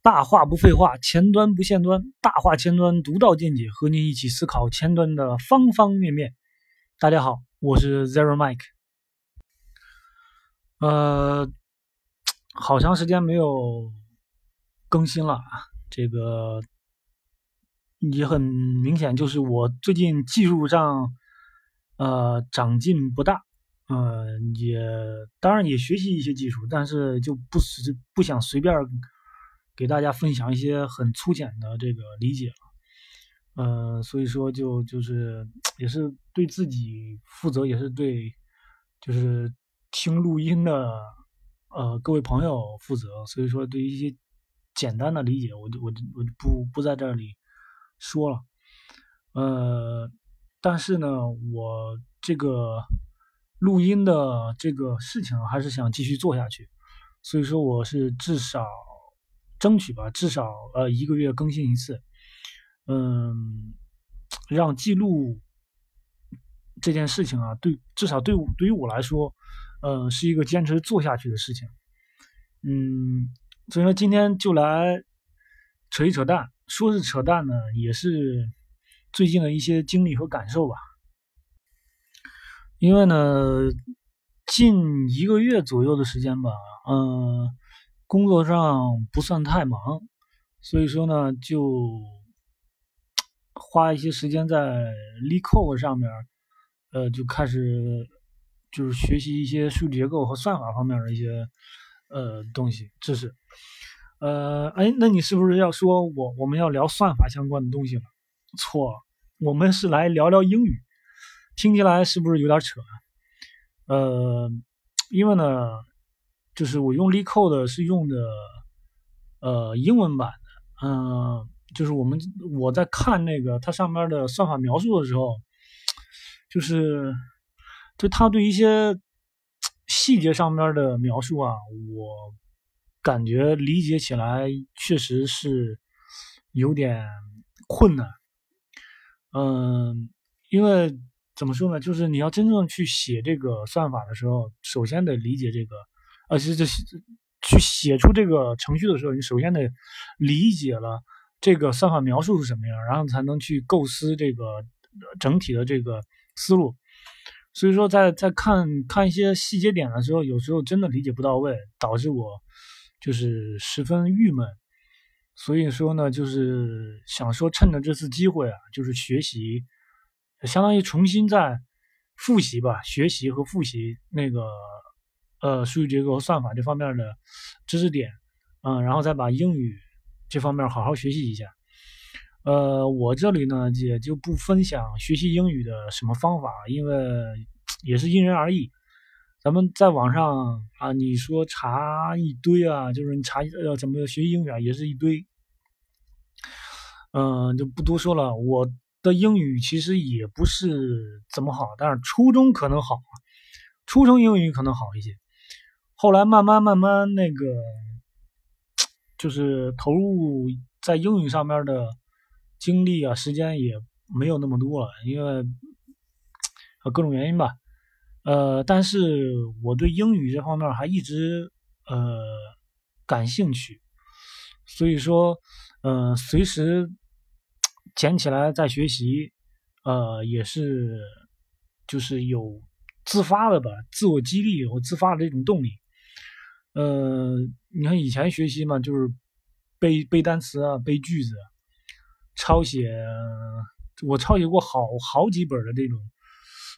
大话不废话，前端不限端，大话前端独到见解，和您一起思考前端的方方面面。大家好，我是 Zero Mike。呃，好长时间没有更新了啊，这个也很明显，就是我最近技术上呃长进不大，呃，也当然也学习一些技术，但是就不是不想随便。给大家分享一些很粗浅的这个理解了，呃，所以说就就是也是对自己负责，也是对就是听录音的呃各位朋友负责，所以说对于一些简单的理解，我就我就我就不不在这里说了，呃，但是呢，我这个录音的这个事情还是想继续做下去，所以说我是至少。争取吧，至少呃一个月更新一次，嗯，让记录这件事情啊，对，至少对我对于我来说，呃，是一个坚持做下去的事情，嗯，所以说今天就来扯一扯淡，说是扯淡呢，也是最近的一些经历和感受吧，因为呢，近一个月左右的时间吧，嗯。工作上不算太忙，所以说呢，就花一些时间在 LeetCode 上面，呃，就开始就是学习一些数据结构和算法方面的一些呃东西知识。呃，哎，那你是不是要说我我们要聊算法相关的东西了？错，我们是来聊聊英语，听起来是不是有点扯？呃，因为呢。就是我用 LeetCode 是用的，呃，英文版的，嗯，就是我们我在看那个它上面的算法描述的时候，就是就它对一些细节上面的描述啊，我感觉理解起来确实是有点困难，嗯，因为怎么说呢，就是你要真正去写这个算法的时候，首先得理解这个。而且这去写出这个程序的时候，你首先得理解了这个算法描述是什么样，然后才能去构思这个整体的这个思路。所以说，在在看看一些细节点的时候，有时候真的理解不到位，导致我就是十分郁闷。所以说呢，就是想说，趁着这次机会啊，就是学习，相当于重新再复习吧，学习和复习那个。呃，数据结构和算法这方面的知识点，嗯，然后再把英语这方面好好学习一下。呃，我这里呢也就不分享学习英语的什么方法，因为也是因人而异。咱们在网上啊，你说查一堆啊，就是你查呃怎么学习英语啊，也是一堆。嗯，就不多说了。我的英语其实也不是怎么好，但是初中可能好，初中英语可能好一些。后来慢慢慢慢那个，就是投入在英语上面的精力啊，时间也没有那么多了，因为各种原因吧。呃，但是我对英语这方面还一直呃感兴趣，所以说，呃，随时捡起来再学习，呃，也是就是有自发的吧，自我激励和自发的这种动力。呃，你看以前学习嘛，就是背背单词啊，背句子，抄写。我抄写过好好几本的这种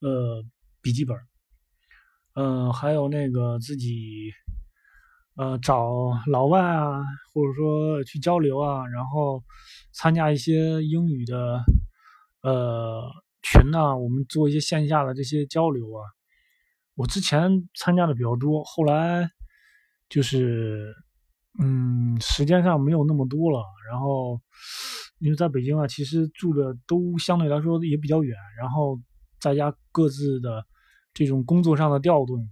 呃笔记本，呃，还有那个自己呃找老外啊，或者说去交流啊，然后参加一些英语的呃群呐，我们做一些线下的这些交流啊。我之前参加的比较多，后来。就是，嗯，时间上没有那么多了。然后，因为在北京啊，其实住的都相对来说也比较远。然后，在家各自的这种工作上的调动，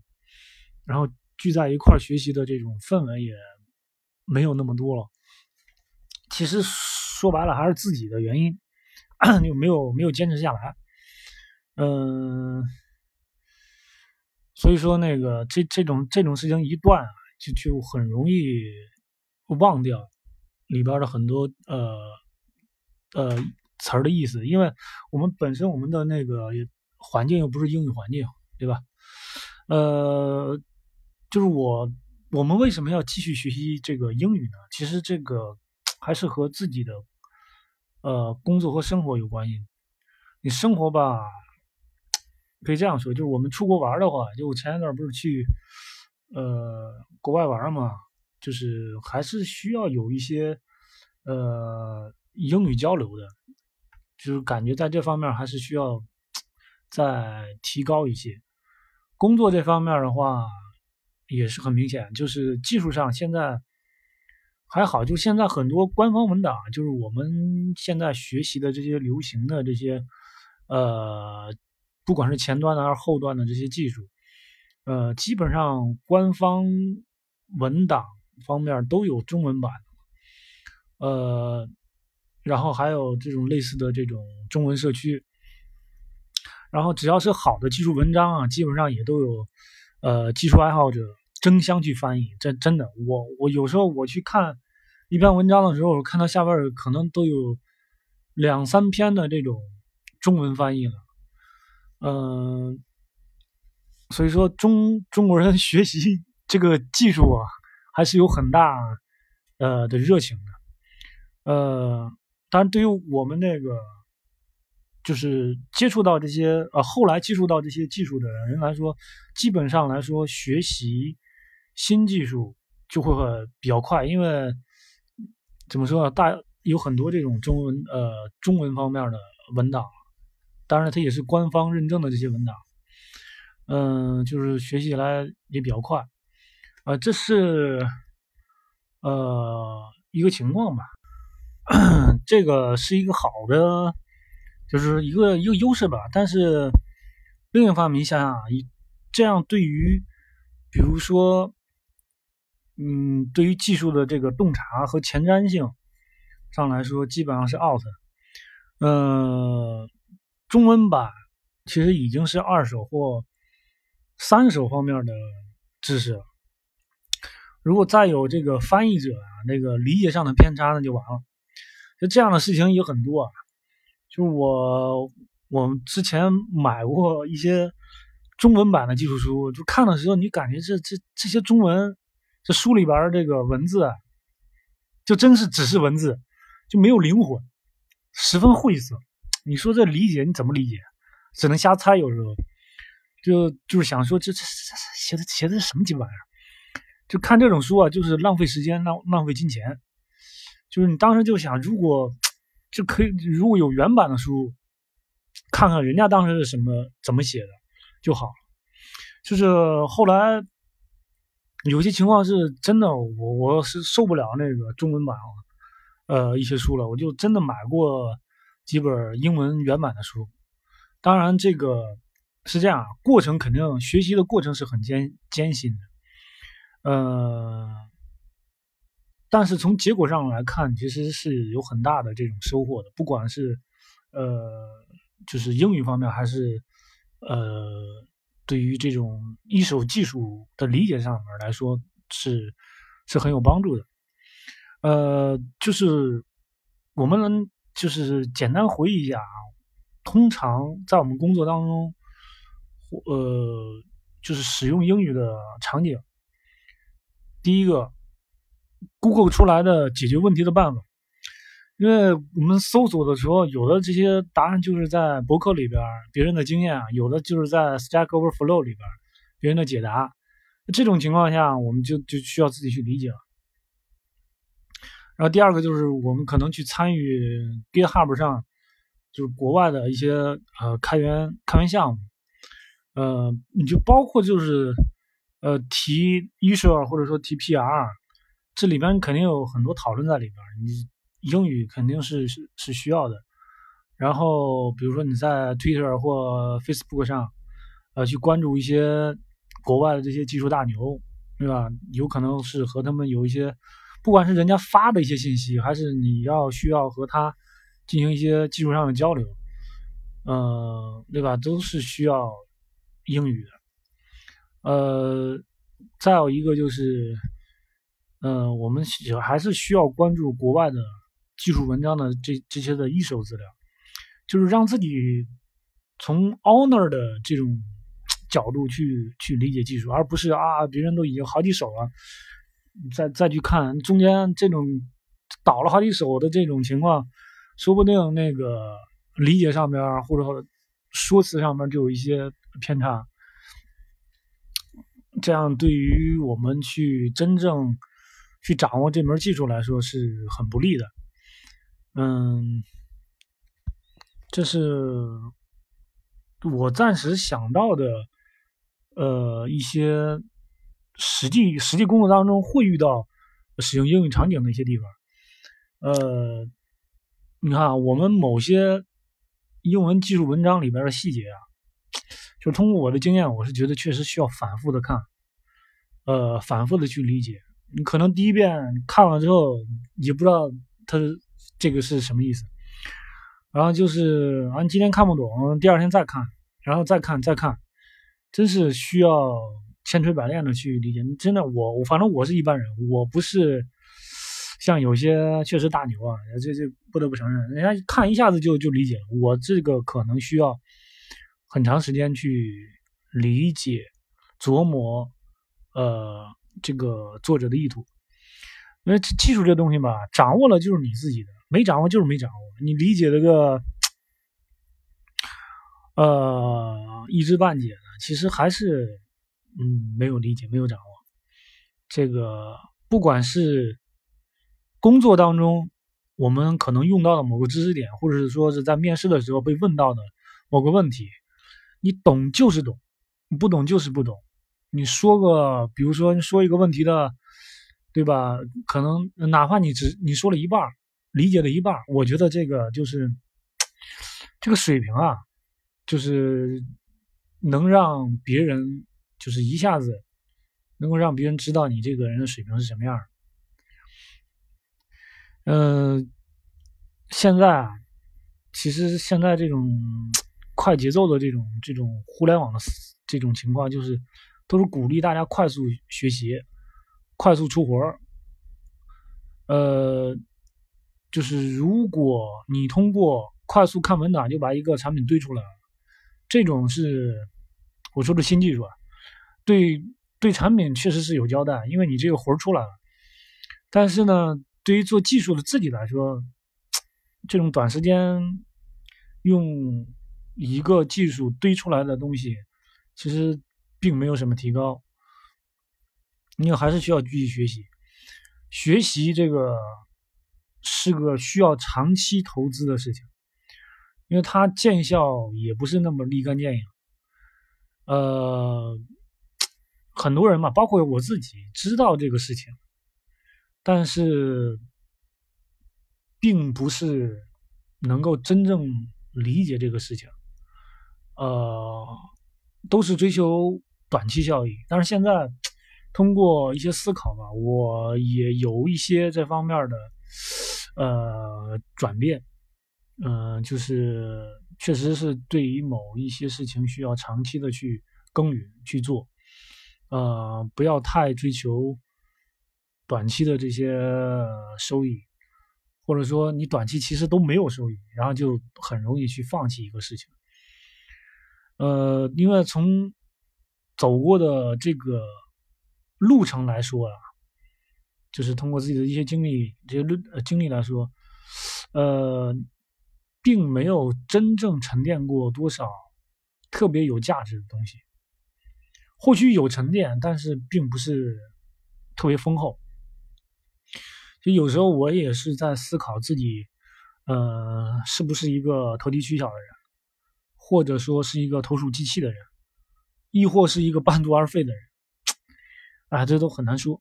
然后聚在一块学习的这种氛围也没有那么多了。其实说白了还是自己的原因，就没有没有坚持下来。嗯，所以说那个这这种这种事情一断。就就很容易忘掉，里边的很多呃呃词儿的意思，因为我们本身我们的那个环境又不是英语环境，对吧？呃，就是我我们为什么要继续学习这个英语呢？其实这个还是和自己的呃工作和生活有关系。你生活吧，可以这样说，就是我们出国玩的话，就我前一段不是去呃国外玩嘛，就是还是需要有一些呃英语交流的，就是感觉在这方面还是需要再提高一些。工作这方面的话，也是很明显，就是技术上现在还好，就现在很多官方文档，就是我们现在学习的这些流行的这些。呃，不管是前端的还是后端的这些技术，呃，基本上官方文档方面都有中文版，呃，然后还有这种类似的这种中文社区，然后只要是好的技术文章啊，基本上也都有呃技术爱好者争相去翻译。这真的，我我有时候我去看一篇文章的时候，看到下边可能都有两三篇的这种。中文翻译了，嗯，所以说中中国人学习这个技术啊，还是有很大呃的热情的，呃，当然对于我们那个就是接触到这些呃后来接触到这些技术的人来说，基本上来说学习新技术就会比较快，因为怎么说啊，大有很多这种中文呃中文方面的文档。当然，它也是官方认证的这些文档，嗯，就是学习起来也比较快，呃，这是呃一个情况吧，这个是一个好的，就是一个一个优势吧。但是另一方面，想想啊，这样对于比如说，嗯，对于技术的这个洞察和前瞻性上来说，基本上是 out，嗯。中文版其实已经是二手或三手方面的知识。如果再有这个翻译者啊，那个理解上的偏差，那就完了。就这样的事情也很多啊。就我我之前买过一些中文版的技术书，就看的时候，你感觉这这这些中文这书里边这个文字，就真是只是文字，就没有灵魂，十分晦涩。你说这理解你怎么理解？只能瞎猜。有时候就就是想说，这这这写的写的什么鸡巴玩意儿？就看这种书啊，就是浪费时间，浪浪费金钱。就是你当时就想，如果就可以，如果有原版的书，看看人家当时是什么怎么写的就好了。就是后来有些情况是真的，我我是受不了那个中文版啊呃一些书了，我就真的买过。几本英文原版的书，当然这个是这样，过程肯定学习的过程是很艰艰辛的，呃，但是从结果上来看，其实是有很大的这种收获的，不管是呃，就是英语方面，还是呃，对于这种一手技术的理解上面来说，是是很有帮助的，呃，就是我们能。就是简单回忆一下啊，通常在我们工作当中，呃，就是使用英语的场景。第一个，Google 出来的解决问题的办法，因为我们搜索的时候，有的这些答案就是在博客里边别人的经验啊，有的就是在 Stack Overflow 里边别人的解答。这种情况下，我们就就需要自己去理解了。然后第二个就是我们可能去参与 GitHub 上，就是国外的一些呃开源开源项目，呃，你就包括就是呃提 issue 或者说提 PR，这里边肯定有很多讨论在里边，你英语肯定是是是需要的。然后比如说你在 Twitter 或 Facebook 上，呃，去关注一些国外的这些技术大牛，对吧？有可能是和他们有一些。不管是人家发的一些信息，还是你要需要和他进行一些技术上的交流，呃，对吧？都是需要英语的。呃，再有一个就是，呃，我们还是需要关注国外的技术文章的这这些的一手资料，就是让自己从 owner 的这种角度去去理解技术，而不是啊，别人都已经好几手了，再再去看中间这种倒了好几手的这种情况，说不定那个理解上面或者说辞上面就有一些偏差，这样对于我们去真正。去掌握这门技术来说是很不利的，嗯，这是我暂时想到的，呃，一些实际实际工作当中会遇到使用应用场景的一些地方，呃，你看我们某些英文技术文章里边的细节啊，就通过我的经验，我是觉得确实需要反复的看，呃，反复的去理解。你可能第一遍看了之后，也不知道他这个是什么意思，然后就是啊，你今天看不懂，第二天再看，然后再看再看，真是需要千锤百炼的去理解。真的，我我反正我是一般人，我不是像有些确实大牛啊，这这不得不承认，人家看一下子就就理解了，我这个可能需要很长时间去理解琢磨，呃。这个作者的意图，因为技术这东西吧，掌握了就是你自己的，没掌握就是没掌握。你理解这个，呃，一知半解的，其实还是嗯没有理解，没有掌握。这个不管是工作当中我们可能用到的某个知识点，或者是说是在面试的时候被问到的某个问题，你懂就是懂，你不懂就是不懂。你说个，比如说你说一个问题的，对吧？可能哪怕你只你说了一半，理解了一半，我觉得这个就是这个水平啊，就是能让别人就是一下子能够让别人知道你这个人的水平是什么样。嗯，现在啊，其实现在这种快节奏的这种这种互联网的这种情况，就是。都是鼓励大家快速学习、快速出活儿。呃，就是如果你通过快速看文档就把一个产品堆出来了，这种是我说的新技术啊。对对，产品确实是有交代，因为你这个活儿出来了。但是呢，对于做技术的自己来说，这种短时间用一个技术堆出来的东西，其实。并没有什么提高，你还是需要继续学习。学习这个是个需要长期投资的事情，因为它见效也不是那么立竿见影。呃，很多人嘛，包括我自己知道这个事情，但是并不是能够真正理解这个事情。呃，都是追求。短期效益，但是现在通过一些思考吧，我也有一些这方面的呃转变，嗯，就是确实是对于某一些事情需要长期的去耕耘去做，呃，不要太追求短期的这些收益，或者说你短期其实都没有收益，然后就很容易去放弃一个事情，呃，因为从走过的这个路程来说啊，就是通过自己的一些经历，这些论经历来说，呃，并没有真正沉淀过多少特别有价值的东西。或许有沉淀，但是并不是特别丰厚。就有时候我也是在思考自己，呃，是不是一个投机取巧的人，或者说是一个投鼠忌器的人。亦或是一个半途而废的人，啊，这都很难说。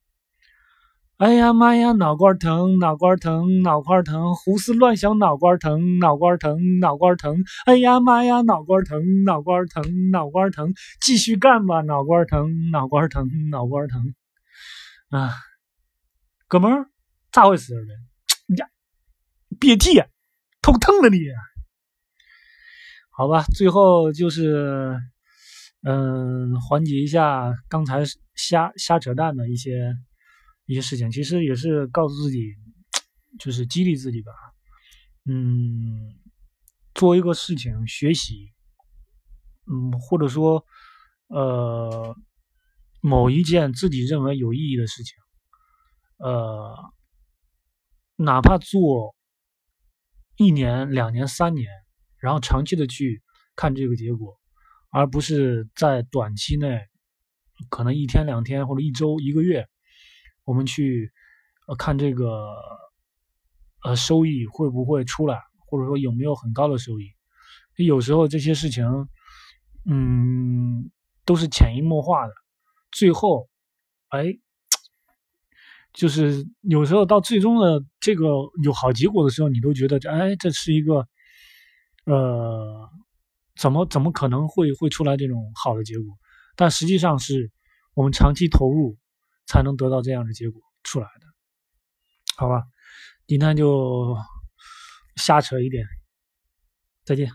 哎呀妈呀，脑瓜疼，脑瓜疼，脑瓜疼，胡思乱想，脑瓜疼，脑瓜疼，脑瓜疼。哎呀妈呀，脑瓜疼，脑瓜疼，脑瓜疼，继续干吧，脑瓜疼，脑瓜疼，脑瓜疼。啊，哥们儿，咋回事儿 你呀，别提，头疼了你。好吧，最后就是。嗯，缓解一下刚才瞎瞎扯淡的一些一些事情，其实也是告诉自己，就是激励自己吧。嗯，做一个事情学习，嗯，或者说，呃，某一件自己认为有意义的事情，呃，哪怕做一年、两年、三年，然后长期的去看这个结果，而不是在短期内，可能一天两天或者一周、一个月。我们去看这个呃收益会不会出来，或者说有没有很高的收益？有时候这些事情，嗯，都是潜移默化的。最后，哎，就是有时候到最终的这个有好结果的时候，你都觉得这，哎，这是一个呃，怎么怎么可能会会出来这种好的结果？但实际上是我们长期投入。才能得到这样的结果出来的，好吧？今天就瞎扯一点，再见。